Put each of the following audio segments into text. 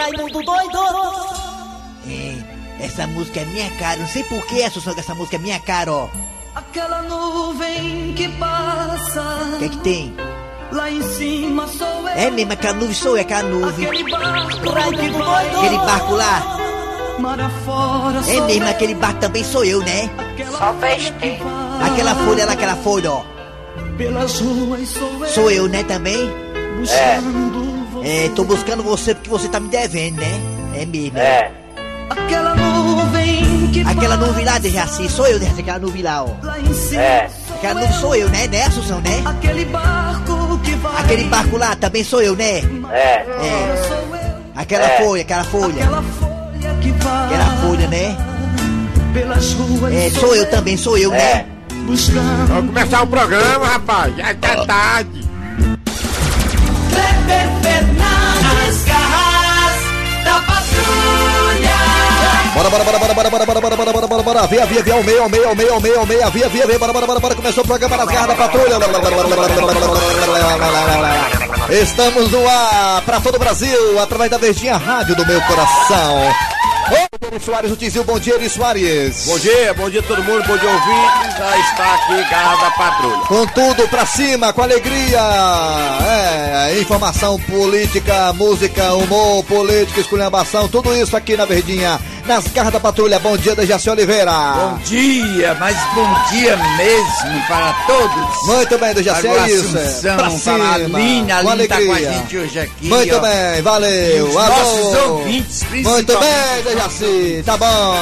Raimundo doido! É, essa música é minha cara, não sei por que essa, essa música é minha cara, ó. Aquela nuvem que passa. O que é que tem? Lá em cima sou eu. É mesmo, aquela nuvem sou eu, aquela nuvem. Aquele barco Raimundo doido! Aquele barco lá. mar afora É mesmo, eu. aquele barco também sou eu, né? Aquela Só folha veste. Aquela folha lá, aquela folha, ó. Pelas ruas sou eu. Sou eu, né, também? Buscando você. É, tô buscando você porque você tá me devendo, né? É mesmo. É. Aquela nuvem que Aquela nuvem lá, Dejaci, sou eu, Dejaci, aquela nuvem lá, ó. Lá em cima É. Aquela nuvem sou eu, né, né, Assunção, né? Aquele barco que vai Aquele barco lá também sou eu, né? É. É. Aquela É. folha, aquela folha. Aquela folha que vai Aquela folha, né? Pelas ruas É, sou eu também, sou eu, É. né? Buscando Vamos começar o programa, rapaz. Já tá tarde. Kleber Bora, bora, bora, bora, bora, bora, bora, bora, bora, bora, bora, bora, via, via, via, ao meio, ao meio, ao meio, ao meio, ao meio, via, via, via, bora, bora, bora, bora, começou o programa nas garras da patrulha. Estamos no ar para todo o Brasil, através da Verdinha Rádio do meu coração. Ô, Eri Soares, o Tizil, bom dia, Eri Soares. Bom dia, bom dia a todo mundo, bom dia ouvintes. Já está aqui Garra da Patrulha. Com tudo pra cima, com alegria. É, informação política, música, humor, política, esculhambação, tudo isso aqui na Verdinha, nas garras da patrulha. Bom dia, Dejaci Oliveira. Bom dia, mas bom dia mesmo para todos. Muito bem, Dejaci, é isso. é. Assunção, Pra para a cima, Aline, a Aline tá com a gente hoje aqui. Muito ó. bem, valeu. E os Alô. nossos ouvintes, Muito bem, Dejaci, tá bom.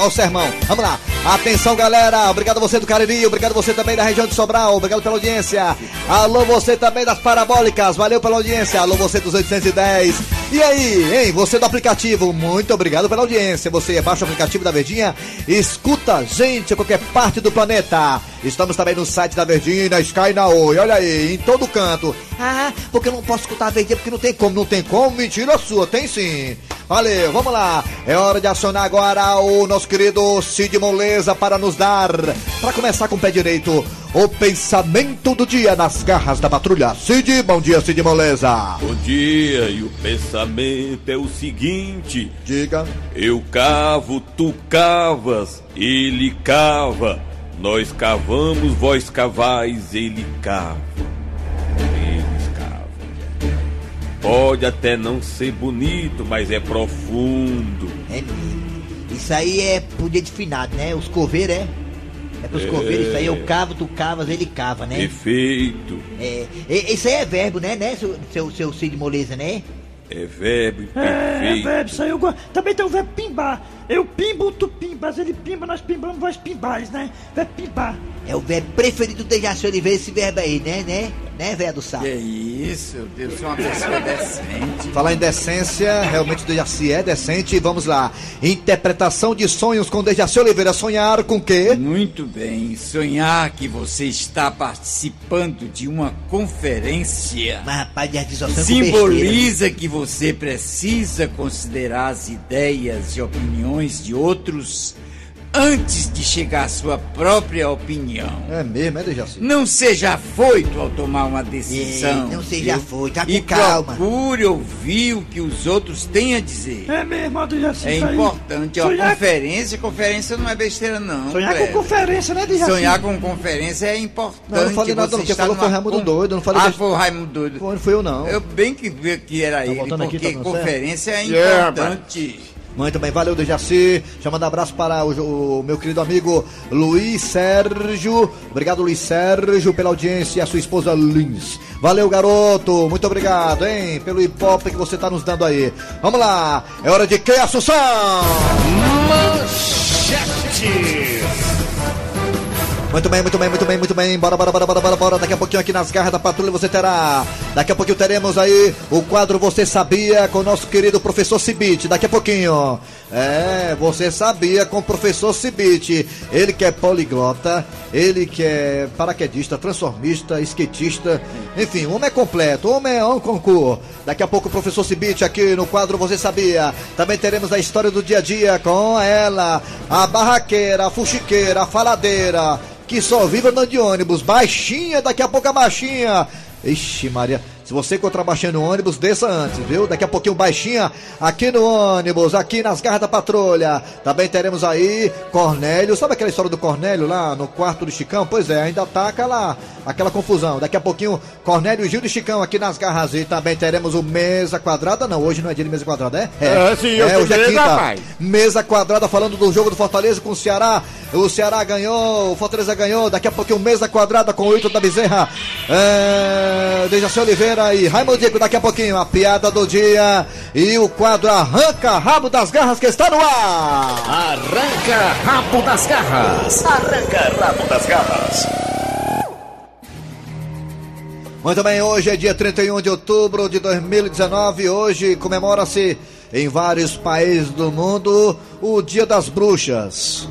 Ó o sermão, vamos lá. Atenção, galera. Obrigado você do Cariri, obrigado você também da região de Sobral, obrigado pela audiência. Alô, você também das parabólicas, valeu pela audiência. Alô, você dos 810. E aí, hein, você do aplicativo, muito obrigado pela audiência. Você baixa o aplicativo da Verdinha, escuta a gente em qualquer parte do planeta. Estamos também no site da Verdinha na Sky na Oi, olha aí, em todo canto. Ah, porque eu não posso escutar a Verdinha, porque não tem como, não tem como, mentira sua, tem sim. Valeu, vamos lá. É hora de acionar agora o nosso querido Cid Moleza para nos dar, para começar com o pé direito, o pensamento do dia nas garras da patrulha. Cid, bom dia, Cid Moleza. Bom dia, e o pensamento é o seguinte: Diga. eu cavo, tu cavas, ele cava, nós cavamos, vós cavais, ele cava. Eles cavam. Pode até não ser bonito, mas é profundo. É mesmo. Isso aí é pro dia de finado, né? Os coveiros, é? É pros É. coveiros, isso aí eu cavo, tu cavas, ele cava, né? Perfeito. É, e- isso aí é verbo, né, né, seu, seu, seu Cid Moleza, né? É verbo É, perfeito. velho, isso aí eu gosto. Também tem o verbo pimbar. Eu pimbo, tu pimbas, ele pimba, nós pimbamos, vós pimbais, né? Verbo pimbar. É o verbo preferido do Dejaci Oliveira, esse verbo aí, né, né? Né, velho do sal? Que isso, eu sou uma pessoa decente. Falar em decência, realmente o Dejaci é decente. Vamos lá. Interpretação de sonhos com Dejaci Oliveira. Sonhar com quê? Muito bem, sonhar que você está participando de uma conferência Mas, rapaz, besteira. simboliza que você precisa considerar as ideias e opiniões de outros antes de chegar à sua própria opinião. É mesmo, é Dejaci? Não seja afoito ao tomar uma decisão. É, não seja viu? afoito, tá com E calma. procure ouvir o que os outros têm a dizer. É mesmo, Dejaci, É importante. Ó, Sonhar, conferência, conferência não é besteira, não. sonhar com conferência, né, Dejaci? Sonhar com conferência é importante. Não, eu não falei nada, está falou foi numa Raimundo Doido, não falei Ah, foi o Raimundo Doido. Foi, não fui eu não. Eu bem que vi que era ele, voltando aqui, porque tá conferência é Yeah, Muito bem, valeu Dejaci. Já manda abraço para o, o meu querido amigo Luiz Sérgio. Obrigado, Luiz Sérgio, pela audiência e a sua esposa Lins. Valeu, garoto. Muito obrigado, hein, pelo hip-hop que você tá nos dando aí. Vamos lá. É hora de que, Assunção? Muito bem, muito bem, muito bem, muito bem. Bora, bora, bora, bora, bora, bora. Daqui a pouquinho aqui nas garras da patrulha você terá. Daqui a pouquinho teremos aí o quadro Você Sabia com o nosso querido professor Cibite. Daqui a pouquinho. É, você sabia com o professor Cibite. Ele que é poliglota, ele que é paraquedista, transformista, skatista. Enfim, o homem é completo, o homem é um concurso. Daqui a pouco o professor Cibite aqui no quadro Você Sabia. Também teremos a história do dia a dia com ela, a barraqueira, a fuxiqueira, a faladeira que só vive andando de ônibus. Baixinha, daqui a pouco a baixinha. Ixi, Maria. Se você encontrar baixando o ônibus, desça antes, viu? Daqui a pouquinho baixinha aqui no ônibus, aqui nas garras da patrulha. Também teremos aí Cornélio. Sabe aquela história do Cornélio lá no quarto do Chicão? Pois é, ainda tá aquela, aquela confusão. Daqui a pouquinho, Cornélio, Gil e Chicão aqui nas garras. E também teremos o Mesa Quadrada. Não, hoje não é dia de mesa quadrada, é? É, sim, eu hoje é quinta. rapaz. Mesa quadrada falando do jogo do Fortaleza com o Ceará. O Ceará ganhou, o Fortaleza ganhou. Daqui a pouquinho, mesa quadrada com o Ito da Bezerra. É, Dejaci Oliveira e Raimundo Dico. Daqui a pouquinho, a piada do dia. E o quadro Arranca Rabo das Garras que está no ar. Arranca rabo das garras. Arranca rabo das garras. Muito bem, hoje é dia 31 de outubro de 2019. Hoje comemora-se em vários países do mundo o Dia das Bruxas.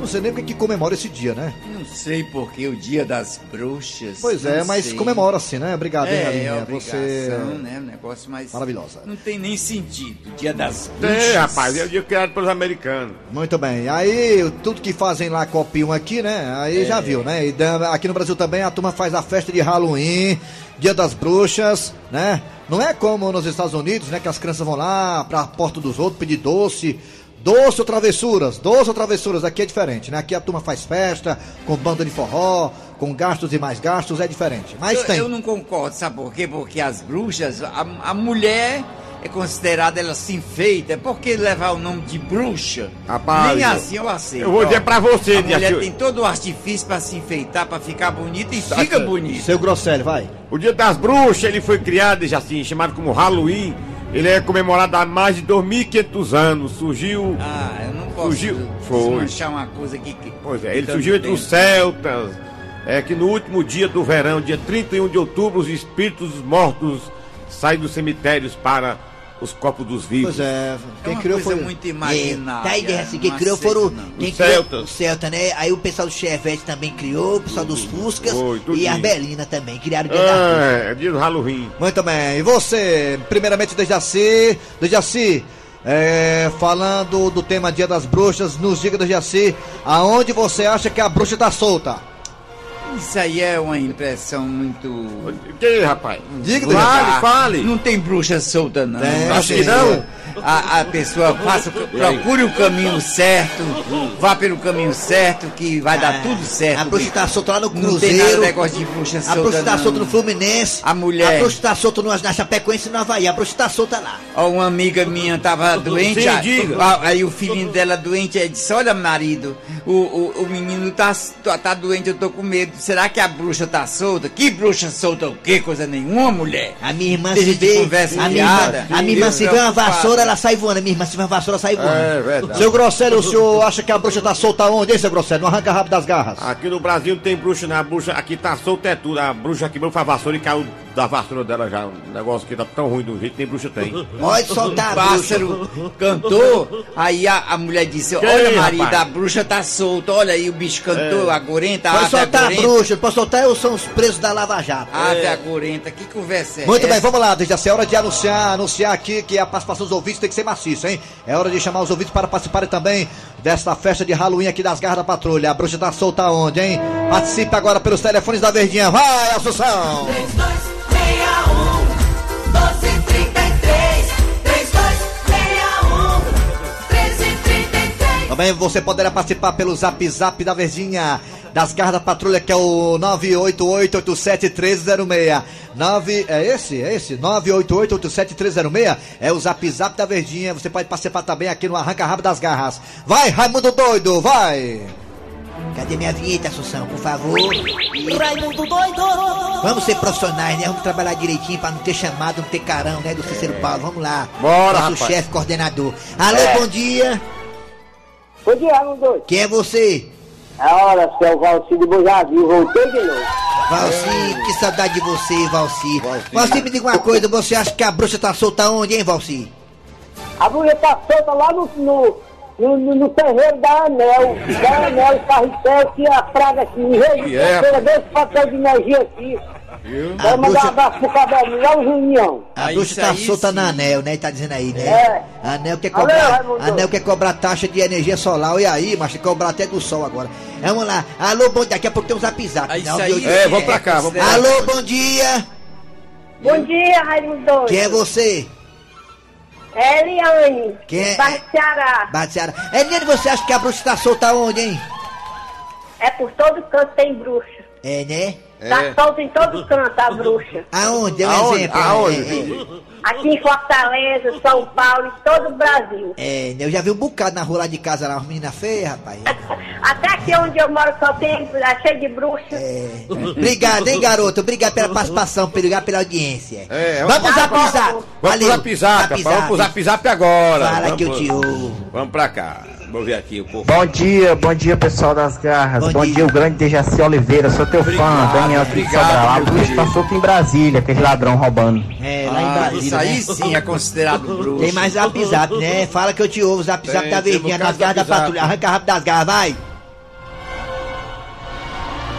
Não sei nem o que, que comemora esse dia, né? Não sei porque o dia das bruxas. Pois é, mas sei. comemora-se, né? Obrigado, hein, É, Aline? é obrigação, Você. né? Um negócio mais. Maravilhosa. Não tem nem sentido. Dia das bruxas. É, rapaz, é o dia criado pelos americanos. Muito bem. Aí, tudo que fazem lá copiam aqui, né? Aí É. já viu, né? E aqui no Brasil também a turma faz a festa de Halloween, Dia das Bruxas, né? Não é como nos Estados Unidos, né? Que as crianças vão lá pra porta dos outros pedir doce. Doce ou travessuras? Doce ou travessuras? Aqui é diferente, né? Aqui a turma faz festa, com banda de forró, com gastos e mais gastos, é diferente. Mas eu, tem. eu não concordo, sabe por quê? Porque as bruxas, a, a mulher é considerada, ela se enfeita. Por que levar o nome de bruxa? Rapaz, Nem assim eu aceito. eu vou dizer pra você, A mulher Diaci- tem todo o artifício pra se enfeitar, pra ficar bonita e Tá fica bonita. Seu Grosselio, vai. O dia das bruxas, ele foi criado, já assim, chamado como Halloween. Ele é comemorado há mais de 2.500 anos. Surgiu. Ah, eu não posso Surgiu- foi. uma coisa aqui que. Pois é, ele surgiu entre os celtas. É que no último dia do verão, dia 31 de outubro, os espíritos mortos saem dos cemitérios para os corpos dos vivos. Pois é, É quem uma criou coisa foi. muito É, tá aí, assim, quem criou foram. não. Quem Os criou celtas. o Celta, né? Aí o pessoal do Chevette também criou, o pessoal dos Fuscas Foi, e a Arbelina também criaram o dia da Bruxa. É, é dia do Halloween. Muito bem. E você, primeiramente, Dejaci, Dejaci, é, falando do tema Dia das Bruxas, nos diga, Dejaci, aonde você acha que a bruxa tá solta? Isso aí é uma impressão muito. O que, rapaz? Diga, Fale, Ah, fale. Não tem bruxa solta, não. Tem, Acho que não. A, a pessoa faça, procure o caminho certo, vá pelo caminho certo, que vai dar tudo certo. A bruxa tá solta lá no Não tem nada Cruzeiro. negócio de bruxa A solta. bruxa tá não. solta no Fluminense. A mulher. A bruxa tá solta no, na Chapecoense e no Havaí. A bruxa tá solta lá. Ó, uma amiga minha tava doente, Sim, aí, diga. a- aí o filhinho dela doente, aí disse, olha marido, o, o, o menino tá, tá, tá doente, eu tô com medo, será que a bruxa tá solta? Que bruxa solta o quê? Coisa nenhuma, mulher. A minha irmã se vê. conversa A minha irmã, a minha irmã Eu se vê uma vassoura, ela sai voando. A minha irmã se vê uma vassoura, ela sai voando. É verdade. Seu Grosselio, o senhor acha que a bruxa tá solta onde, hein, seu Grosselio? No arranca rabo das garras. Aqui no Brasil não tem bruxa, não. A bruxa aqui tá solta é tudo. A bruxa quebrou foi a vassoura e caiu da vassoura dela já. Um negócio que tá tão ruim do jeito, nem bruxa tem. Pode soltar O a bruxa. pássaro cantou, aí a, a mulher disse, Que olha aí, marido, rapaz? a bruxa tá solta, olha aí o bicho cantou, a gorenta, a Pode soltar a agorenta, bruxa. Pode soltar, eu são os presos da Lava Jato. a ave agorenta, que conversa é Muito bem, essa? vamos lá, Dejaci, é hora de anunciar, anunciar aqui que a participação dos ouvintes tem que ser maciça, hein? É hora de chamar os ouvintes para participarem também desta festa de Halloween aqui das garras da patrulha. A bruxa tá solta onde, hein? Participe agora pelos telefones da Verdinha. Vai, Assunção! 3261 Também você poderá participar pelo zap zap da Verdinha, das garras da patrulha, que é o 988871306. 9, é esse? É esse? 988871306 é o zap zap da Verdinha. Você pode participar também aqui no Arranca Rabo das Garras. Vai, Raimundo Doido, vai! Cadê minha vinheta, Assunção, por favor? Raimundo doido vamos ser profissionais, né? Vamos trabalhar direitinho pra não ter chamado, não ter carão, né? Do Cícero Paulo. Vamos lá. Bora, Nosso rapaz. chefe coordenador. Alô, bom dia. Bom dia, Raimundo doido. Quem é você? A hora, seu Valci de Bojavil, voltei de novo. Valci, que saudade de você, Valci. Valci, me diga uma coisa, você acha que a bruxa tá solta onde, hein, Valci? A mulher tá solta lá no, no, no, no- no terreiro da Anel. Da Anel Carretel, que a praga aqui. Em vez de é? dois papéis de energia aqui. A Vai mandar um abraço pro cabelinho, lá o Junião. a Ah, bruxa tá aí solta sim. na anel, né? Tá dizendo aí, né? É. Anel quer cobrar. Anel quer cobrar taxa de energia solar. Olha aí, mas quer cobrar até do sol agora. Vamos lá. Alô, bom dia. Daqui a pouco tem um zap zap. Ah, isso Não, aí viu? É, vamos pra cá, vamos pra cá. Alô, bom dia. Bom dia, Raimundo. Quem é você? É Eliane. Quem é? Bairro do Ceará. Bate Ceará. Eliane, você acha que a bruxa tá solta onde, hein? É por todo canto tem bruxa. É, né? Tá solta em todo canto a bruxa. Aonde? Dê um Aonde? exemplo. Aonde? É, Aqui em Fortaleza, São Paulo, em todo o Brasil. é, é, eu já vi um bocado na rua lá de casa lá, umas meninas feias, rapaz. Até aqui onde eu moro só tem, é cheio de bruxa. É. Obrigado, hein, garoto? Obrigado pela participação, obrigado pela audiência. É, vamos pro tá zap bom. zap. Vamos pro zap zap, vamos pro zap zap agora. Fala Vamos que eu te ouvo. Vamos pra cá. Vamos ver aqui o povo. Bom dia, bom dia pessoal das garras. Bom Bom, dia. dia. o grande Dejaci Oliveira, sou teu fã, Obrigado, Daniel aqui de obrigado, Sobral. A dia. tá solta em Brasília, aquele ladrão roubando. É, lá em Ah, Brasília. isso aí né? sim é considerado bruxo. Tem mais zap zap, né? Fala que eu te ouvo, zap zap Tem, da verdinha, nas bocado garras da patrulha. Arranca rápido das garras, vai.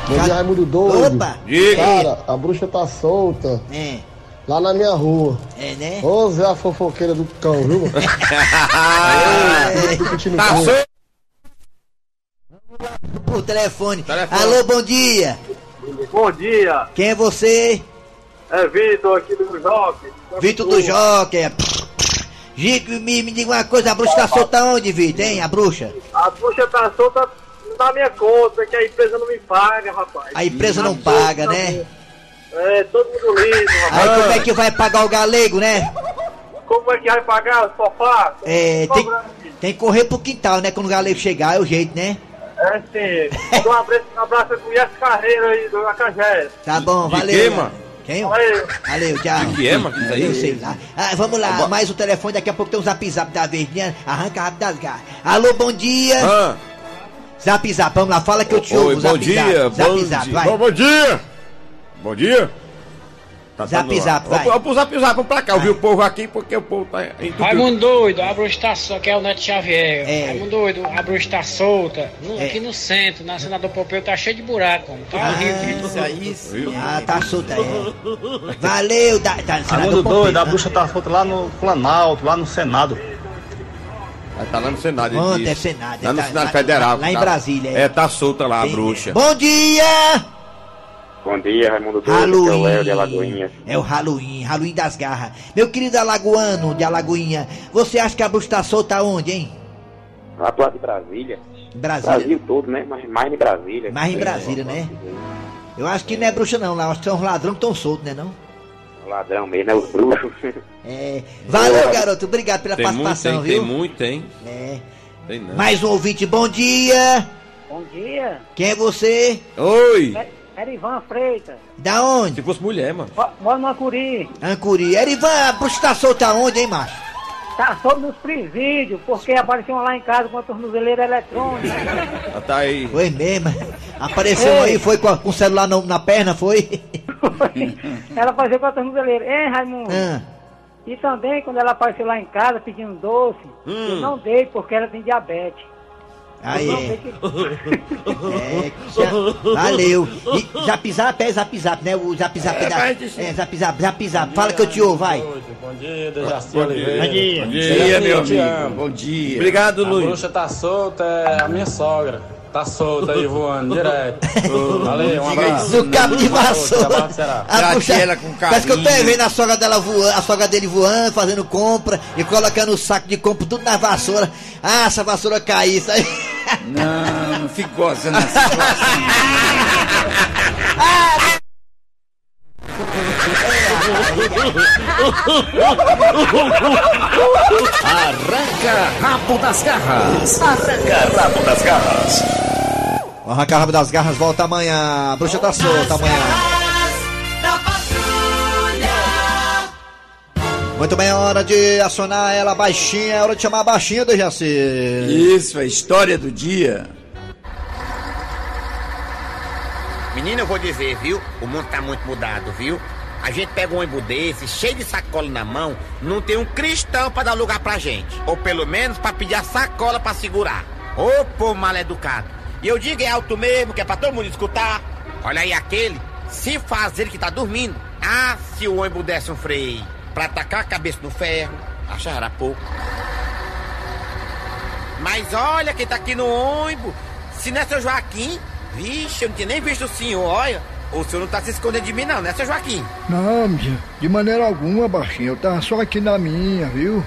Bom dia, Raimundo Doido. Opa. Diga. Cara, a bruxa tá solta É, lá na minha rua. é, né? Ô, Zé a fofoqueira do cão, viu? É. Tá solto. O telefone. Telefone. Alô, bom dia. Bom dia, Quem é você? é Vitor aqui do Joque. Vitor do Joker. Gico, me, me diga uma coisa, a bruxa tá solta onde, Vitor, hein? A bruxa? A bucha tá solta na minha conta, que a empresa não me paga, rapaz. A empresa não paga, né? É, todo mundo lindo, Aí rapaz. como é que vai pagar o galego, né? Como é que vai pagar o sofá? É, tem, tem que correr pro quintal, né? Quando o galego chegar, é o jeito, né? É sim. Um abraço, um abraço com essa carreira aí do Acajé. Tá bom, De valeu. né? mano? Quem? Valeu. Valeu, tchau. De que é, mano? Aí? Eu sei lá. Ah, vamos lá, mais o telefone, daqui a pouco tem um zap zap da verdinha. Arranca rápido das garras. Alô, bom dia. Ah, Zap zap, vamos lá, fala que eu te ouvo. Oi, bom zap, dia. Zap, Bom zap, zap, dia. vai. Bom, bom dia. Bom dia. Tá Zap, zap, vai. Vamos pro zap zap, vamos pra cá. Eu vi o povo aqui porque o povo tá entupido. Raimundo doido, a bruxa tá solta, que é o Neto Xavier. É. Raimundo doido, a bruxa tá solta. No- É. Aqui no centro, na Senador Pompeu, tá cheio de buraco, homem. tá horrível. Isso aí sim. Ah, tá solta, é. Valeu, da, tá, Raimundo senador doido, a bruxa tá solta lá no Planalto, lá no Senado. Ah, Tá lá no Senado. disse. é Senado? Lá no Tá- Senado lá- Federal. lá em tá- Brasília, é. É, tá solta lá a bruxa. Bom dia! Bom dia, Raimundo Halloween. É o Halloween, Halloween das garras. Meu querido alagoano de Alagoinha, você acha que a bruxa tá solta onde, hein? Lá pro lado de Brasília. Brasília. todo, né? Mas mais em Brasília. Mais em Brasília, né? Eu acho que não é bruxa não, lá acho que são os ladrões que estão soltos, né não? Ladrão mesmo, é os bruxos. É. Valeu, garoto, obrigado pela Tem muito, participação, tem, tem viu? muito, tem. É. Tem não. Mais um ouvinte, bom dia! Bom dia, Quem é você? Oi! Erivan Freitas. Da onde? Se fosse mulher, mano. Moro no Acuri. Ancuri. Erivan, a bruxa tá solta onde, hein, macho? Tá solto nos presídios, porque apareceu lá em casa com a tornozeleira eletrônica. Ela tá aí. Foi mesmo. Apareceu um aí, foi com, a- com o celular no- na perna, foi? ela apareceu com a tornozeleira. Hein, Raimundo? Ah, E também, quando ela apareceu lá em casa pedindo doce, eu não dei porque ela tem diabetes. Aí é. É, já- valeu. E zap zap é zap zap, né? O zap zap é, da, é zap zap, zap zap. Fala que eu te ouvo, vai. Bom dia, Dejaci Bom dia. Bom dia. Bom Bom dia. dia, meu amigo. amo. Bom dia. Obrigado, A Luiz. bruxa tá solta, é a minha sogra. Tá solta aí voando direto. Valeu, um abraço. No cabo de vassoura. A bruxa- ela com Parece que eu tô carinho. vendo a sogra dela voando, a sogra dele voando, fazendo compra e colocando o saco de compra tudo na vassoura. Ah, essa vassoura cair, isso aí. Não, não fico gozando situação. Arranca rabo das garras. Arranca rabo das garras. Arranca Rabo das Garras volta amanhã. Bruxa tá solta amanhã. Muito bem, é hora de acionar ela baixinha. É hora de chamar a baixinha do Jaci. Isso, é a história do dia. Menino, eu vou dizer, viu? O mundo tá muito mudado, viu? A gente pega um ônibus desse, cheio de sacola na mão, não tem um cristão pra dar lugar pra gente. Ou pelo menos pra pedir a sacola pra segurar. Ô, povo mal educado. E eu digo é alto mesmo, que é pra todo mundo escutar. Olha aí aquele, se fazer que tá dormindo. Ah, se o ônibus desse um freio pra atacar a cabeça no ferro, achará pouco. Mas olha quem tá aqui no ônibus. Se não é seu Joaquim, vixe, eu não tinha nem visto o senhor, olha. o senhor não tá se escondendo de mim não, né, seu Joaquim? Não, de maneira alguma, baixinho. Eu tava só aqui na minha, viu?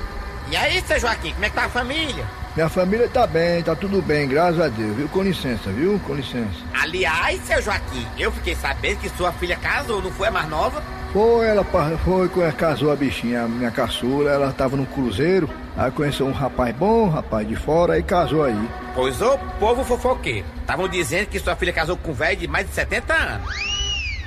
E aí, seu Joaquim, como é que tá a família? Minha família tá bem, tá tudo bem, graças a Deus, viu? Com licença, viu? Com licença. Aliás, seu Joaquim, eu fiquei sabendo que sua filha casou, não foi a mais nova? Foi, ela foi casou a bichinha, a minha caçula, ela tava num cruzeiro, aí conheceu um rapaz bom, um rapaz de fora, aí casou aí. Pois ô povo fofoqueiro, estavam dizendo que sua filha casou com um velho de mais de 70 anos.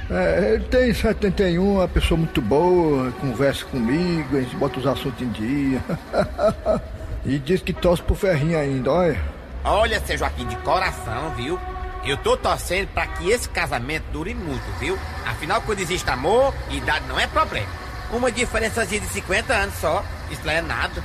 É, ele tem 71, uma pessoa muito boa, conversa comigo, a gente bota os assuntos em dia. e diz que torce pro ferrinho ainda, olha. Olha, seu Joaquim, de coração, viu? Eu tô torcendo pra que esse casamento dure muito, viu? Afinal, quando existe amor, idade não é problema. Uma diferençazinha de 50 anos só, isso não é nada.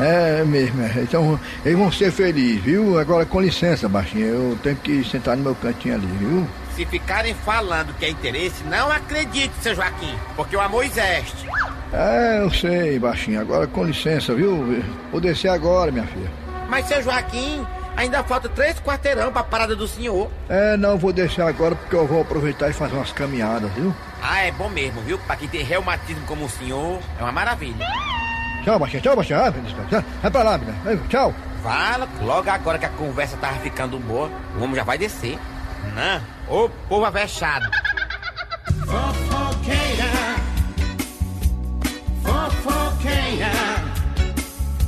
É mesmo, é. então eles vão ser felizes, viu? Agora com licença, baixinho, eu tenho que sentar no meu cantinho ali, viu? Se ficarem falando que é interesse, não acredite, seu Joaquim, porque o amor existe. É, eu sei, baixinho, agora com licença, viu? Vou descer agora, minha filha. Mas, seu Joaquim, ainda falta três quarteirão pra parada do senhor. É, não, vou descer agora porque eu vou aproveitar e fazer umas caminhadas, viu? Ah, é bom mesmo, viu? Pra quem tem reumatismo como o senhor, é uma maravilha. Tchau, baixinho, tchau, baixinho. Ah, tchau. Vai pra lá, menina. Tchau. Fala, logo agora que a conversa tava ficando boa, o homem já vai descer. Não, ô povo avexado. Fofoqueira, fofoqueira,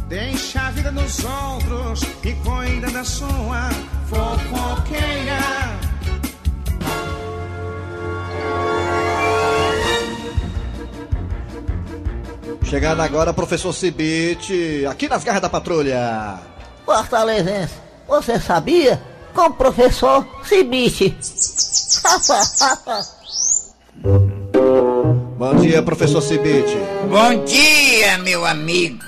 deixa a vida nos outros e cuida da sua fofoqueira. Chegando agora, professor Cibite, aqui nas garras da patrulha. Fortalezense, você sabia? Com o professor Cibite. Bom dia, professor Cibite. Bom dia, meu amigo.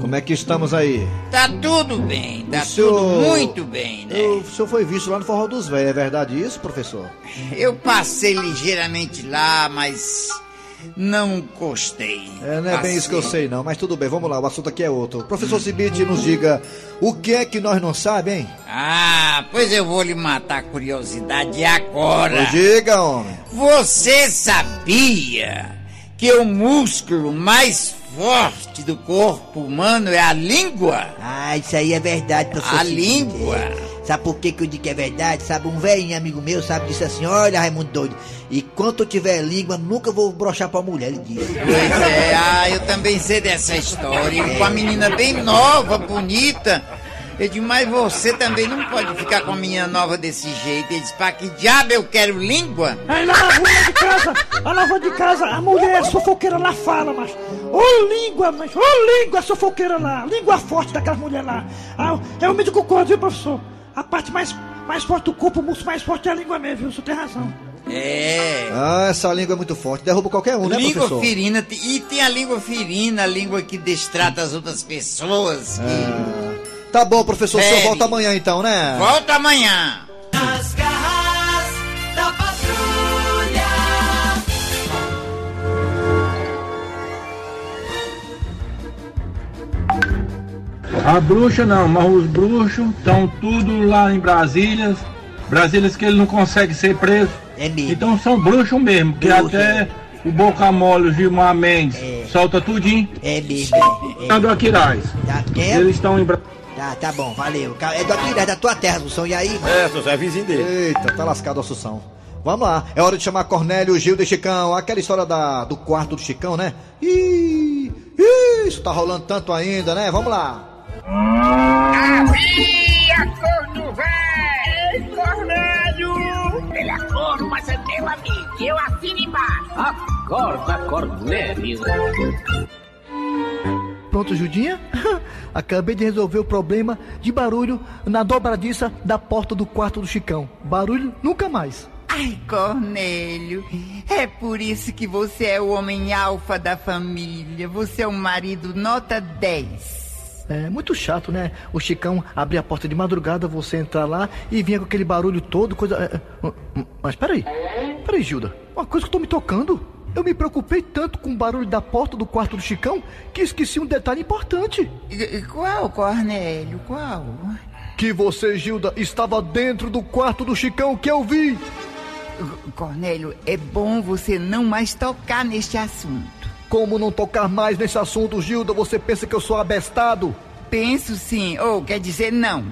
Como é que estamos aí? Tá tudo bem, tá senhor- tudo muito bem, né? O senhor foi visto lá no Forró dos Véios, é verdade isso, professor? Eu passei ligeiramente lá, mas não gostei. É, não é bem isso que eu Passei. sei não, mas tudo bem, vamos lá, o assunto aqui é outro. Professor Cibite, nos diga, o que é que nós não sabemos, hein? Ah, pois eu vou lhe matar a curiosidade agora. Me diga, homem. Você sabia que o músculo mais forte do corpo humano é a língua? Ah, isso aí é verdade, professor. A Cibite. língua. Sabe por que, que eu digo que é verdade? Sabe, um velhinho amigo meu, sabe, disse assim, olha, Raimundo doido, enquanto eu tiver língua, nunca vou brochar pra mulher, ele disse. Pois é, ah, eu também sei dessa história. E Com a menina bem nova, bonita. Eu digo, mas você também não pode ficar com a menina nova desse jeito. Ele disse, pra que diabo eu quero língua? Aí lá na rua de casa, lá na rua de casa, a mulher fofoqueira lá fala, mas. Ô língua, mas. Ô língua fofoqueira lá, língua forte daquela mulher lá. Ah, eu concordo, viu, professor? A parte mais, mais forte do corpo, o músculo mais forte é a língua mesmo, viu? O senhor tem razão. É. Ah, essa língua é muito forte, derruba qualquer um, né, língua professor? ferina. E tem a língua ferina, a língua que destrata as outras pessoas. que- Tá bom, professor, o senhor Fere. volta amanhã então, né? Volta amanhã. A bruxa não, mas os bruxos estão tudo lá em Brasília. Brasília que ele não consegue ser preso. É mesmo. Então são bruxos mesmo, que até o Boca Mole, o Gilmar Mendes, solta tudinho. É mesmo, é. É do Aquiraz. Tá, é? Eles estão em Brasília. Tá, tá bom, valeu. É do Aquiraz, da tua terra, Assunção. E aí, mano? É, você é vizinho dele. Eita, tá lascado a Assunção. Vamos lá, é hora de chamar Cornélio, Gilda e Chicão. Aquela história da, do quarto do Chicão, né? Ih, isso tá rolando tanto ainda, né? Vamos lá. Havia corno velho, Cornélio! Ele é corno, mas é meu amigo, eu assino embaixo. Acorda, Cornélio. Pronto, Judinha? Acabei de resolver o problema de barulho na dobradiça da porta do quarto do Chicão. Barulho nunca mais. Ai, Cornélio, é por isso que você é o homem alfa da família. Você é o marido nota 10. É muito chato, né? O Chicão abrir a porta de madrugada, você entrar lá e vinha com aquele barulho todo, coisa. é, é, Mas peraí. Peraí, Gilda. Uma coisa que eu tô me tocando. Eu me preocupei tanto com o barulho da porta do quarto do Chicão que esqueci um detalhe importante. Qual, Cornélio? Qual? Que você, Gilda, estava dentro do quarto do Chicão que eu vi. Cornélio, é bom você não mais tocar neste assunto. Como não tocar mais nesse assunto, Gilda? Você pensa que eu sou abestado? Penso sim, ou quer dizer não.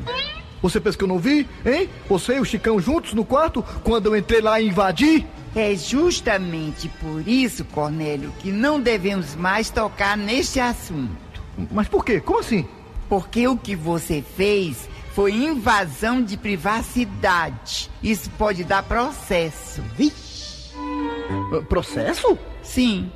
Você pensa que eu não vi, hein? Você e o Chicão juntos no quarto quando eu entrei lá e invadi? É justamente por isso, Cornélio, que não devemos mais tocar neste assunto. Mas por quê? Como assim? Porque o que você fez foi invasão de privacidade. Isso pode dar processo. Vixe. Processo? Sim.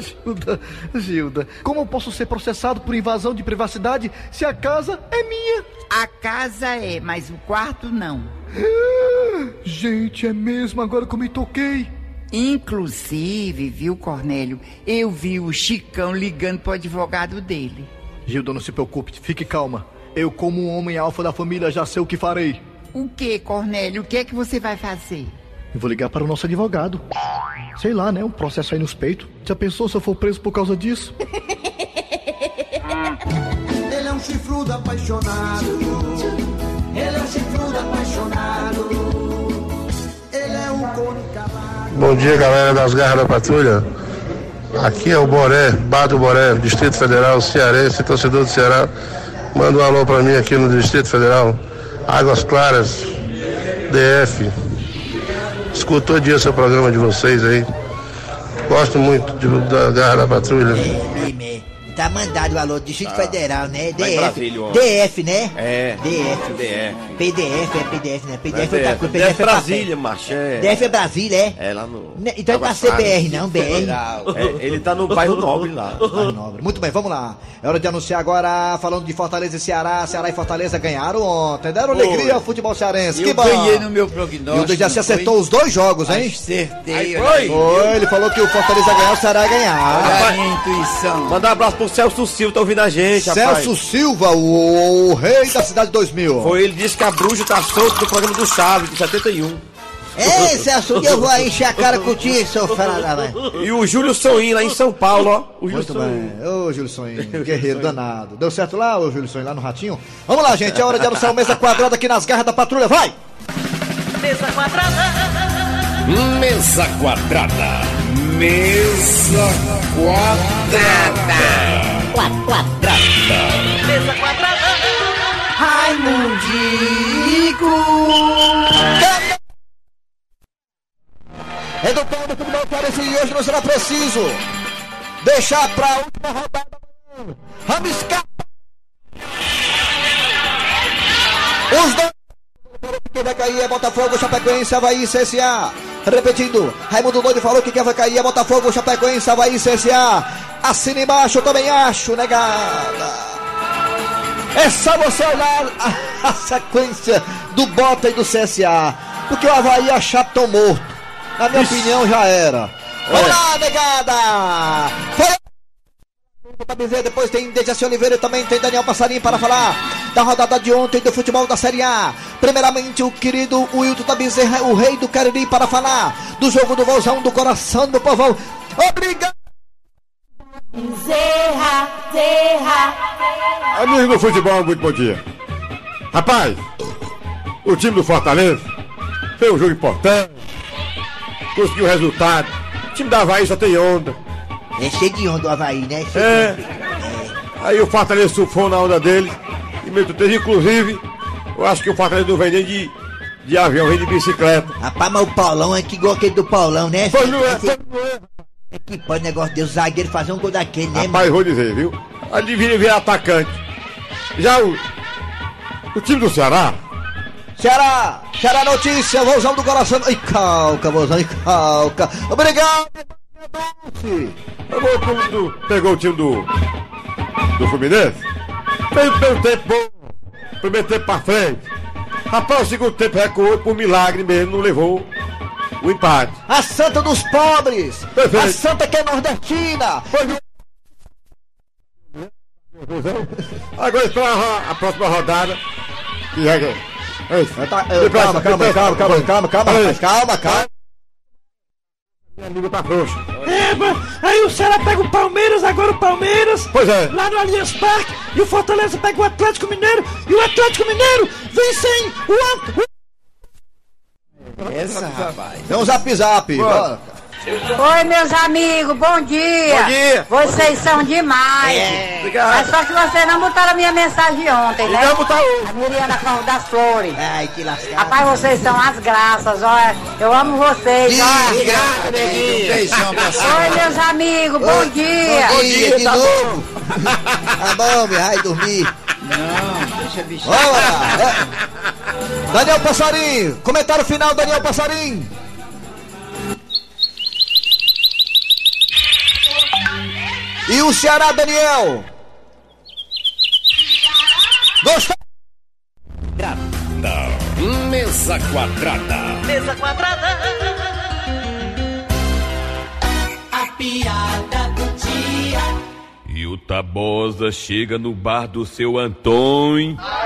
Gilda, Gilda, como eu posso ser processado por invasão de privacidade se a casa é minha? A casa é, mas o quarto não. Gente, é mesmo agora que eu me toquei. Inclusive, viu, Cornélio, eu vi o Chicão ligando pro advogado dele. Gilda, não se preocupe, fique calma. Eu, como um homem alfa da família, já sei o que farei. O que, Cornélio? O que é que você vai fazer? Eu vou ligar para o nosso advogado. Sei lá, né? Um processo aí nos peitos. Já pensou se eu for preso por causa disso? Ele é um chifrudo apaixonado. Ele é um chifrudo apaixonado. Ele é um calado. Bom dia, galera das Garras da Patrulha. Aqui é o Boré, Bado Boré, Distrito Federal, cearense, torcedor do Ceará. Manda um alô pra mim aqui no Distrito Federal. Águas Claras, DF. Escuto todo dia seu programa de vocês aí. Gosto muito de, da Garra da Patrulha. Tá mandado o alô, Distrito Tá. Federal, né? DF. Brasília. DF, né? É. DF. DF. PDF, é PDF, né? PDF é DF, outra coisa. DF é papel. Brasília, macho. É. DF é Brasília, é? É lá no. Né, Então ele tá Águas CBR, Claras. não, BR. É, ele tá no bairro Nobre lá. Bairro Nobre. Muito bem, vamos lá. É hora de anunciar agora, falando de Fortaleza e Ceará. Ceará e Fortaleza ganharam ontem. Deram Foi. alegria ao futebol cearense. Eu que bom. ganhei no meu prognóstico. E o Dejaci acertou foi? os dois jogos, hein? Acertei. Aí. Foi, ele falou que o Fortaleza ia ganhar, o Ceará ganhar. Olha a intuição. Mandar um abraço pro Celso Silva, tá ouvindo a gente, rapaz. Celso Silva, o, o rei da cidade 2000. Foi, ele disse que a bruxa tá solta no programa do Chaves, de 71. Ei, Celso, eu vou aí encher a cara contigo, seu vai. E o Júlio Soim, lá em São Paulo, ó. O Júlio Muito Soim. bem. Ô, Júlio Sonho, guerreiro danado. Deu certo lá, ô Júlio Sonho, lá no Ratinho? Vamos lá, gente, é hora de anunciar o Mesa Quadrada aqui nas garras da patrulha, vai! Mesa quadrada. Mesa quadrada. Mesa quadrada. Quadrada. Mesa quadrada. Raimundico! É do pau do futebol cearense e hoje não será preciso deixar pra última rodada. Rabiscar! Os dois. Quem vai cair é Botafogo, Chapecoense, Havaí, CSA. Repetindo, Raimundo Doido falou que quem vai cair é Botafogo, Chapecoense, Havaí, CSA. Assina embaixo, eu também acho, negada. É só você olhar a, a sequência do Bota e do CSA. Porque o Havaí é chato tão morto. Na minha opinião, já era. Vamos lá, negada! Foi pra dizer, depois tem Dejaci Oliveira e também tem Daniel Passarinho para falar da rodada de ontem do futebol da Série A. Primeiramente, o querido Wilton da Bezerra, o rei do Cariri, para falar do jogo do Vozão, do coração do povão. Obrigado! Zerra, zerra. Amigo do futebol, muito bom dia. Rapaz, o time do Fortaleza fez um jogo importante, conseguiu resultado. O time da Havaí só tem onda. É cheio de onda o Havaí, né? É. onda. Aí o Fortaleza surfou na onda dele e meteu três. Inclusive, eu acho que o Fortaleza não vem nem de, de avião, vem de bicicleta. Rapaz, mas o Paulão é que igual aquele do Paulão, né? Pois não é, pois não é. É que pode negócio de o zagueiro fazer um gol daquele, né? Rapaz, vou dizer, viu? Ali virar atacante. Já o, o time do Ceará, Ceará! Ceará notícia, Vozão do coração. Ih, calca, Vozão, ih, calca. Obrigado! Pegou o time do, pegou o time do, do Fluminense, fez o primeiro tempo bom, primeiro tempo pra frente. Rapaz, o segundo tempo recuou e por milagre mesmo, não levou o empate. A Santa dos Pobres! Perfeito. A Santa que é nordestina! Agora esperar a, próxima rodada. E é, é isso. Tá, eh, calma, calma, calma, calma, calma, calma, rapaz, calma, calma. Minha língua tá frouxa. É, aí o Ceará pega o Palmeiras, agora o Palmeiras. Pois é. Lá no Allianz Parque. E o Fortaleza pega o Atlético Mineiro. E o Atlético Mineiro vem sem o Essa, rapaz. Um zap zap. Bora. Oi, meus amigos, bom dia. Bom dia. Vocês são demais. É. Obrigado. Mas só que vocês não botaram a minha mensagem ontem, né? Então botar hoje. A Miriana Flor das Flores. Ai, que lascado. Rapaz, vocês são as graças, olha. Eu amo vocês, olha. Obrigado, neguinho. Um beijão pra você. Oi, meus amigos, bom dia. Bom dia, de tá novo. Tá bom, meu, vai dormir. Não, deixa a bichinha. Vamos lá. É. Daniel Passarim. Comentário final, Daniel Passarim. E o Ceará, Daniel. Gostou? Não. Mesa quadrada. Mesa quadrada. A piada do dia. E o Tabosa chega no bar do seu Antônio. Ei,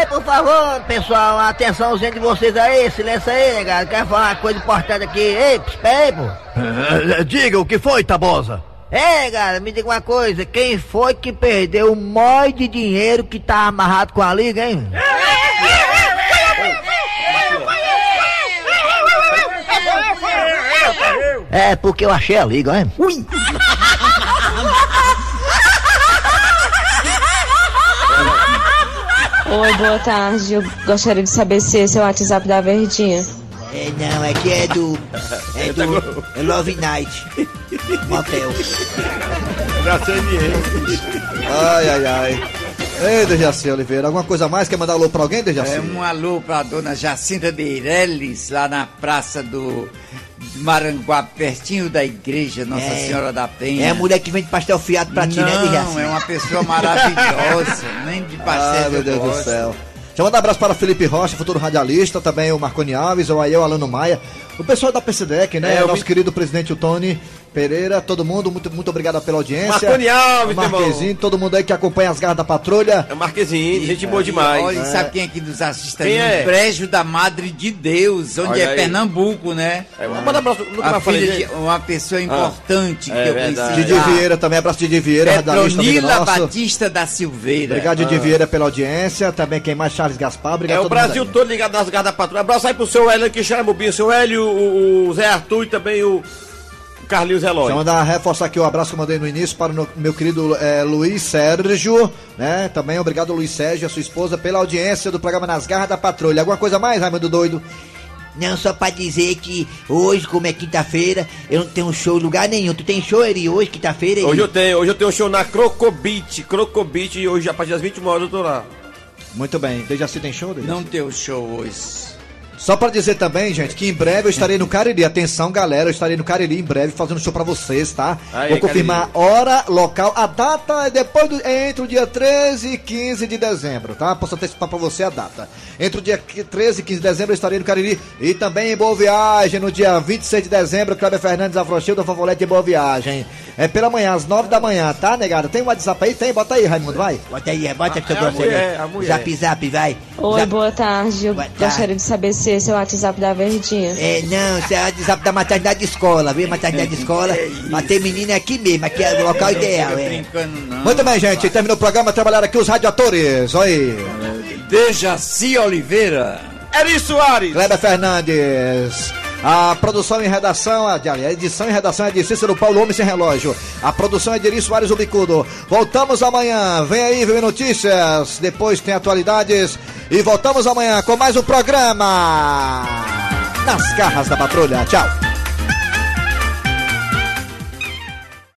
ei, por favor, pessoal, atençãozinha de vocês aí, silêncio aí, negado, quero falar uma coisa importante aqui. Ei, espera aí, pô. Diga o que foi, Tabosa. Ei, cara, me diga uma coisa, quem foi que perdeu o mói de dinheiro que tá amarrado com a liga, hein? É, porque eu achei a liga, hein? Ui! Oi, boa tarde. Eu gostaria de saber se esse é o WhatsApp da Verdinha. É, não, é que é do. É do. É Love Night. Motel. Ai, ai, ai. Ei, Dejaci Oliveira, alguma coisa mais? Quer mandar alô pra alguém, Dejaci? É um alô pra dona Jacinta Meirelles, lá na praça do do Maranguape, pertinho da igreja Nossa É. Senhora da Penha. É a mulher que vende pastel fiado pra ti, né, Não, é uma pessoa maravilhosa, nem de pastel Ah, meu eu Deus do gosto. céu. Deixa eu mandar um abraço para Felipe Rocha, futuro radialista, também o Marconi Alves, o Aiel Alano Maia, o pessoal da PCDEC, né? É, eu Nosso vi- querido presidente o Tony Pereira, todo mundo, muito, muito obrigado pela audiência. Marconi Alves, Marquezinho, todo mundo aí que acompanha as garras da patrulha. É o Marquezinho, gente boa demais. Olha, É. sabe quem é que nos assiste Quem ali? é? Brejo da Madre de Deus, onde Olha é aí. Pernambuco, né? É, mandar abraço, nunca a filha de uma pessoa importante é que eu verdade. conheci. Didi. Vieira também, abraço Didi Vieira, radialista amigo Petronila nosso. Batista da Silveira. Obrigado, Didi Ah. Vieira, pela audiência. Também quem mais? Charles Gaspar. Obrigado É o Brasil aí. todo ligado nas garras da patrulha. Abraço aí pro seu Hélio que chama o seu Hélio, o, o Zé Arthur e também o Carlinhos Deixa eu Relógio. mandar reforçar aqui o abraço que eu mandei no início para o meu, querido eh, Luiz Sérgio, né? Também obrigado, Luiz Sérgio, e a sua esposa, pela audiência do programa Nas Garras da Patrulha. Alguma coisa mais, Raimundo Doido? Não, só pra dizer que hoje, como é quinta-feira, eu não tenho show em lugar nenhum. Tu tem show, Eri, hoje, quinta-feira? Hoje eu tenho, hoje eu tenho um show na Crocobit, Crocobit, e hoje a partir das 21 horas eu tô lá. Muito bem. Dejaci tem show, Dejaci? Não tem show hoje. Só pra dizer também, gente, que em breve eu estarei no Cariri. Atenção, galera, eu estarei no Cariri em breve fazendo show pra vocês, tá? Aí, Vou confirmar Cariri. hora, local, a data é depois do, é entre o dia 13 e 15 de dezembro, tá? Posso antecipar pra você a data. Entre o dia 13 e 15 de dezembro eu estarei no Cariri e também em Boa Viagem no dia 26 de dezembro, Cléber Fernandes Afrochilda, Favolete de Boa Viagem. É pela manhã, às 9 da manhã, tá, negada? Tem um WhatsApp aí? Tem? Bota aí, Raimundo, vai. Bota aí, bota que eu É a mulher. Zap, zap, vai. Oi, Zap. boa tarde. Eu Boa tarde. gostaria de saber se esse é o WhatsApp da Verdinha. É, não, isso é o WhatsApp da maternidade de escola, viu? Maternidade de escola. Pra ter menina é aqui mesmo, aqui é o local ideal, é. brincando, não. Muito bem, gente, terminou o programa, trabalharam aqui os radiatores, olha aí. Dejaci Oliveira. Eri Soares. Kleber Fernandes. A produção e redação, a, edição e redação é de Cícero Paulo Homem Sem Relógio. A produção é de Eri Soares Ubicudo. Voltamos amanhã. Vem aí, vem notícias. Depois tem atualidades. E voltamos amanhã com mais um programa. Nas garras da patrulha. Tchau.